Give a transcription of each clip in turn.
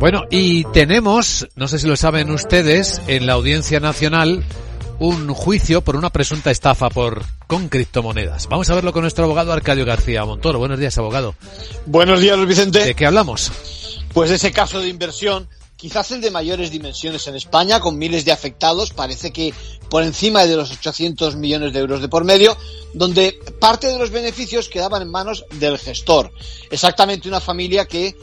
Bueno, y tenemos, no sé si lo saben ustedes, en la Audiencia Nacional un juicio por una presunta estafa por con criptomonedas. Vamos a verlo con nuestro abogado Arcadio García Montoro. Buenos días, abogado. Buenos días, Luis Vicente. ¿De qué hablamos? Pues de ese caso de inversión, quizás el de mayores dimensiones en España, con miles de afectados, parece que por encima de los 800 millones de euros de por medio, donde parte de los beneficios quedaban en manos del gestor. Exactamente una familia que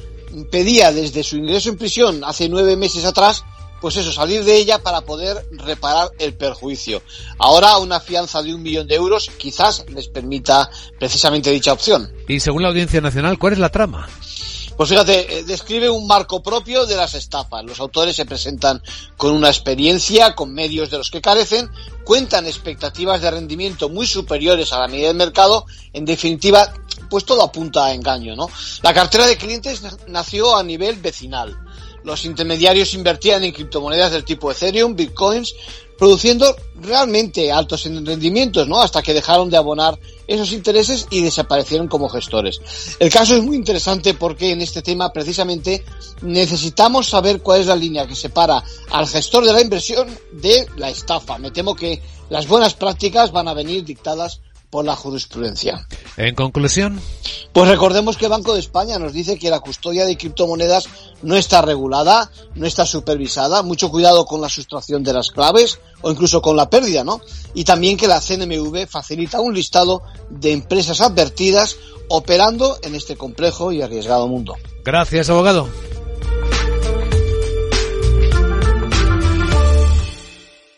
pedía desde su ingreso en prisión hace nueve meses atrás pues eso, salir de ella para poder reparar el perjuicio. Ahora una fianza de un millón de euros quizás les permita precisamente dicha opción. Y según la Audiencia Nacional, ¿cuál es la trama? Pues fíjate, eh, describe un marco propio de las estafas. Los autores se presentan con una experiencia, con medios de los que carecen, cuentan expectativas de rendimiento muy superiores a la media del mercado. En definitiva, pues todo apunta a engaño, ¿no? La cartera de clientes nació a nivel vecinal los intermediarios invertían en criptomonedas del tipo Ethereum, Bitcoins, produciendo realmente altos rendimientos, ¿no? Hasta que dejaron de abonar esos intereses y desaparecieron como gestores. El caso es muy interesante porque en este tema precisamente necesitamos saber cuál es la línea que separa al gestor de la inversión de la estafa. Me temo que las buenas prácticas van a venir dictadas por la jurisprudencia. En conclusión. Pues recordemos que el Banco de España nos dice que la custodia de criptomonedas no está regulada, no está supervisada, mucho cuidado con la sustracción de las claves o incluso con la pérdida, ¿no? Y también que la CNMV facilita un listado de empresas advertidas operando en este complejo y arriesgado mundo. Gracias, abogado.